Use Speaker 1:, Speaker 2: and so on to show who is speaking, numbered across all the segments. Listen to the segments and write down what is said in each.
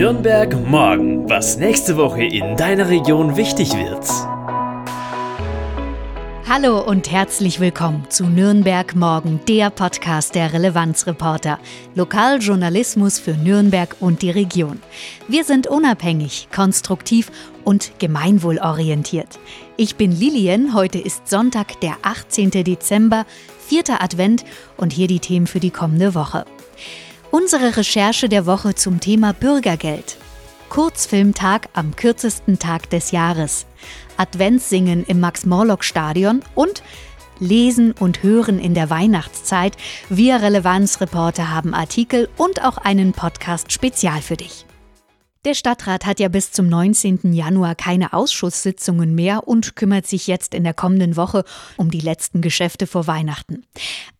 Speaker 1: Nürnberg morgen, was nächste Woche in deiner Region wichtig wird.
Speaker 2: Hallo und herzlich willkommen zu Nürnberg Morgen, der Podcast der Relevanzreporter. Lokaljournalismus für Nürnberg und die Region. Wir sind unabhängig, konstruktiv und gemeinwohlorientiert. Ich bin Lilien, heute ist Sonntag, der 18. Dezember, vierter Advent und hier die Themen für die kommende Woche. Unsere Recherche der Woche zum Thema Bürgergeld. Kurzfilmtag am kürzesten Tag des Jahres. Adventssingen im Max-Morlock-Stadion und Lesen und Hören in der Weihnachtszeit. Wir Relevanzreporter haben Artikel und auch einen Podcast spezial für dich. Der Stadtrat hat ja bis zum 19. Januar keine Ausschusssitzungen mehr und kümmert sich jetzt in der kommenden Woche um die letzten Geschäfte vor Weihnachten.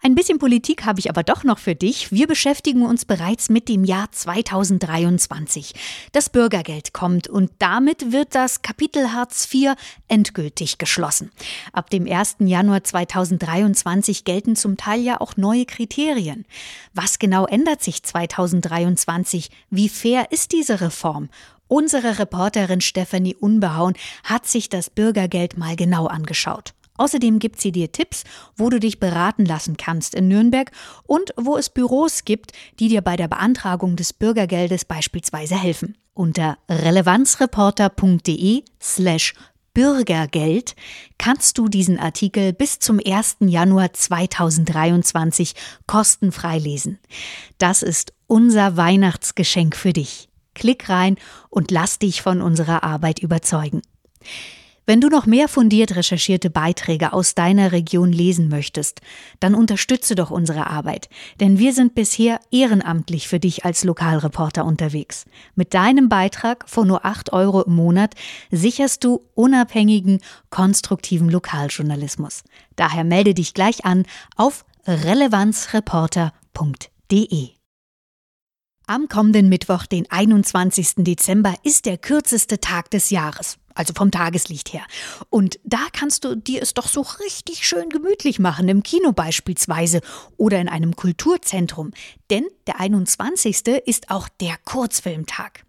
Speaker 2: Ein bisschen Politik habe ich aber doch noch für dich. Wir beschäftigen uns bereits mit dem Jahr 2023. Das Bürgergeld kommt und damit wird das Kapitel Hartz IV endgültig geschlossen. Ab dem 1. Januar 2023 gelten zum Teil ja auch neue Kriterien. Was genau ändert sich 2023? Wie fair ist diese Reform? Form. Unsere Reporterin Stephanie Unbehauen hat sich das Bürgergeld mal genau angeschaut. Außerdem gibt sie dir Tipps, wo du dich beraten lassen kannst in Nürnberg und wo es Büros gibt, die dir bei der Beantragung des Bürgergeldes beispielsweise helfen. Unter relevanzreporter.de slash Bürgergeld kannst du diesen Artikel bis zum 1. Januar 2023 kostenfrei lesen. Das ist unser Weihnachtsgeschenk für dich. Klick rein und lass dich von unserer Arbeit überzeugen. Wenn du noch mehr fundiert recherchierte Beiträge aus deiner Region lesen möchtest, dann unterstütze doch unsere Arbeit, denn wir sind bisher ehrenamtlich für dich als Lokalreporter unterwegs. Mit deinem Beitrag von nur 8 Euro im Monat sicherst du unabhängigen, konstruktiven Lokaljournalismus. Daher melde dich gleich an auf relevanzreporter.de. Am kommenden Mittwoch, den 21. Dezember, ist der kürzeste Tag des Jahres, also vom Tageslicht her. Und da kannst du dir es doch so richtig schön gemütlich machen, im Kino beispielsweise oder in einem Kulturzentrum. Denn der 21. ist auch der Kurzfilmtag.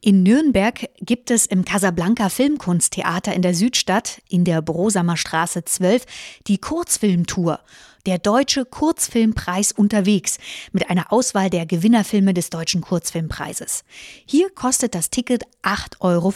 Speaker 2: In Nürnberg gibt es im Casablanca Filmkunsttheater in der Südstadt in der Brosamer Straße 12 die Kurzfilmtour der Deutsche Kurzfilmpreis unterwegs mit einer Auswahl der Gewinnerfilme des Deutschen Kurzfilmpreises. Hier kostet das Ticket 8,50 Euro.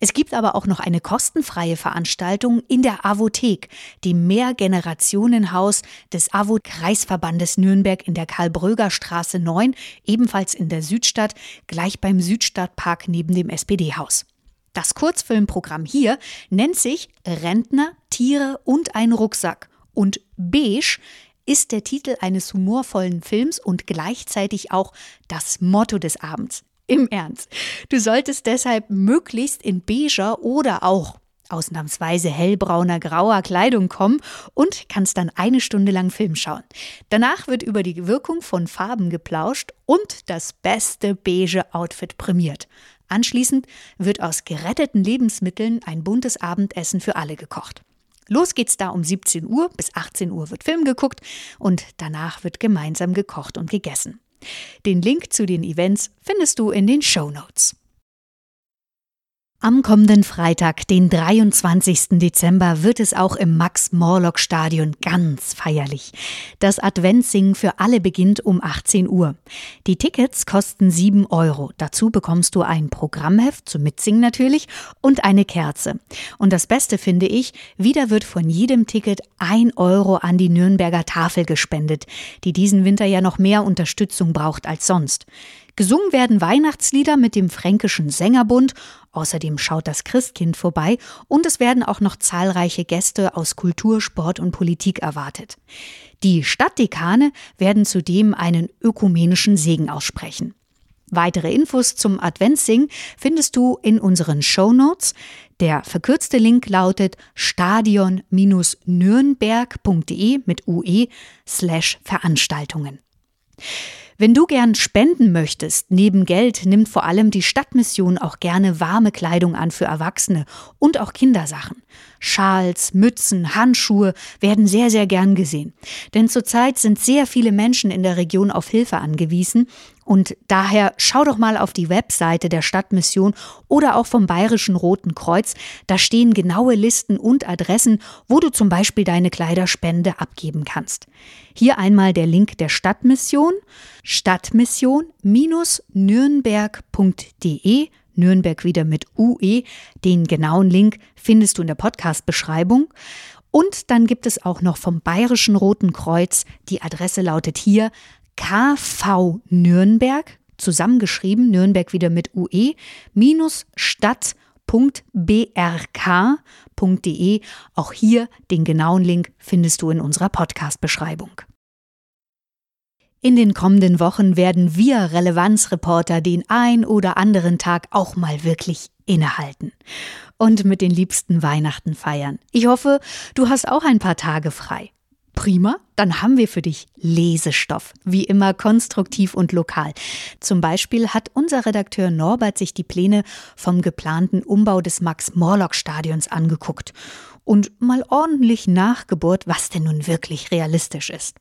Speaker 2: Es gibt aber auch noch eine kostenfreie Veranstaltung in der Avothek, dem Mehrgenerationenhaus des AWO-Kreisverbandes Nürnberg in der Karl-Bröger-Straße 9, ebenfalls in der Südstadt, gleich beim Südstadtpark neben dem SPD-Haus. Das Kurzfilmprogramm hier nennt sich Rentner, Tiere und ein Rucksack und Beige ist der Titel eines humorvollen Films und gleichzeitig auch das Motto des Abends. Im Ernst. Du solltest deshalb möglichst in beiger oder auch ausnahmsweise hellbrauner, grauer Kleidung kommen und kannst dann eine Stunde lang Film schauen. Danach wird über die Wirkung von Farben geplauscht und das beste beige Outfit prämiert. Anschließend wird aus geretteten Lebensmitteln ein buntes Abendessen für alle gekocht. Los geht's da um 17 Uhr, bis 18 Uhr wird Film geguckt und danach wird gemeinsam gekocht und gegessen. Den Link zu den Events findest du in den Show Notes. Am kommenden Freitag, den 23. Dezember, wird es auch im Max-Morlock-Stadion ganz feierlich. Das Adventssingen für alle beginnt um 18 Uhr. Die Tickets kosten 7 Euro. Dazu bekommst du ein Programmheft zum Mitsingen natürlich und eine Kerze. Und das Beste finde ich, wieder wird von jedem Ticket 1 Euro an die Nürnberger Tafel gespendet, die diesen Winter ja noch mehr Unterstützung braucht als sonst. Gesungen werden Weihnachtslieder mit dem Fränkischen Sängerbund, außerdem schaut das Christkind vorbei und es werden auch noch zahlreiche Gäste aus Kultur, Sport und Politik erwartet. Die Stadtdekane werden zudem einen ökumenischen Segen aussprechen. Weitere Infos zum Adventssing findest du in unseren Show Notes. Der verkürzte Link lautet stadion-nürnberg.de mit UE slash Veranstaltungen. Wenn du gern spenden möchtest, neben Geld nimmt vor allem die Stadtmission auch gerne warme Kleidung an für Erwachsene und auch Kindersachen. Schals, Mützen, Handschuhe werden sehr, sehr gern gesehen. Denn zurzeit sind sehr viele Menschen in der Region auf Hilfe angewiesen Und daher schau doch mal auf die Webseite der Stadtmission oder auch vom Bayerischen Roten Kreuz. Da stehen genaue Listen und Adressen, wo du zum Beispiel deine Kleiderspende abgeben kannst. Hier einmal der Link der Stadtmission, Stadtmission-nürnberg.de, Nürnberg wieder mit UE. Den genauen Link findest du in der Podcast-Beschreibung. Und dann gibt es auch noch vom Bayerischen Roten Kreuz. Die Adresse lautet hier KV Nürnberg, zusammengeschrieben, Nürnberg wieder mit UE, minus stadt.brk.de. Auch hier den genauen Link findest du in unserer Podcast-Beschreibung. In den kommenden Wochen werden wir Relevanzreporter den ein oder anderen Tag auch mal wirklich innehalten und mit den Liebsten Weihnachten feiern. Ich hoffe, du hast auch ein paar Tage frei. Prima, dann haben wir für dich Lesestoff, wie immer konstruktiv und lokal. Zum Beispiel hat unser Redakteur Norbert sich die Pläne vom geplanten Umbau des Max-Morlock-Stadions angeguckt und mal ordentlich nachgebohrt, was denn nun wirklich realistisch ist.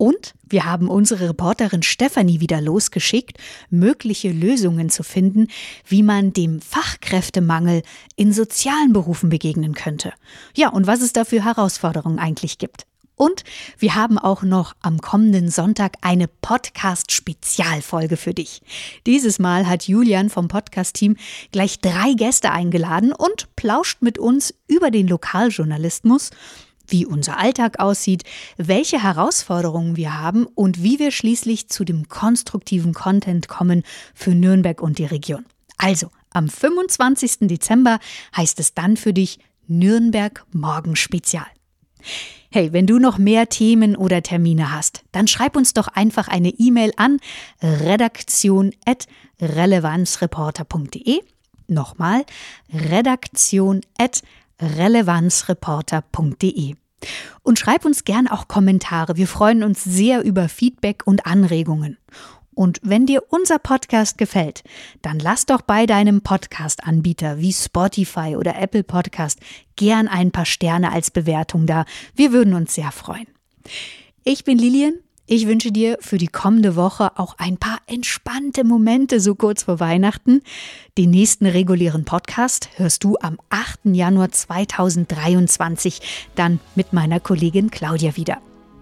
Speaker 2: Und wir haben unsere Reporterin Stefanie wieder losgeschickt, mögliche Lösungen zu finden, wie man dem Fachkräftemangel in sozialen Berufen begegnen könnte. Ja, und was es da für Herausforderungen eigentlich gibt. Und wir haben auch noch am kommenden Sonntag eine Podcast-Spezialfolge für dich. Dieses Mal hat Julian vom Podcast-Team gleich drei Gäste eingeladen und plauscht mit uns über den Lokaljournalismus wie unser Alltag aussieht, welche Herausforderungen wir haben und wie wir schließlich zu dem konstruktiven Content kommen für Nürnberg und die Region. Also, am 25. Dezember heißt es dann für dich Nürnberg Morgen Spezial. Hey, wenn du noch mehr Themen oder Termine hast, dann schreib uns doch einfach eine E-Mail an redaktion.relevanzreporter.de. Nochmal, redaktion.relevanzreporter.de. Und schreib uns gern auch Kommentare. Wir freuen uns sehr über Feedback und Anregungen. Und wenn dir unser Podcast gefällt, dann lass doch bei deinem Podcast-Anbieter wie Spotify oder Apple Podcast gern ein paar Sterne als Bewertung da. Wir würden uns sehr freuen. Ich bin Lilian ich wünsche dir für die kommende Woche auch ein paar entspannte Momente so kurz vor Weihnachten. Den nächsten regulären Podcast hörst du am 8. Januar 2023 dann mit meiner Kollegin Claudia wieder.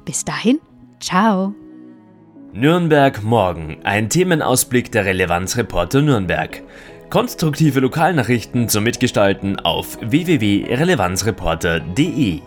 Speaker 2: Bis dahin, ciao.
Speaker 1: Nürnberg morgen, ein Themenausblick der Relevanzreporter Nürnberg. Konstruktive Lokalnachrichten zum Mitgestalten auf www.relevanzreporter.de.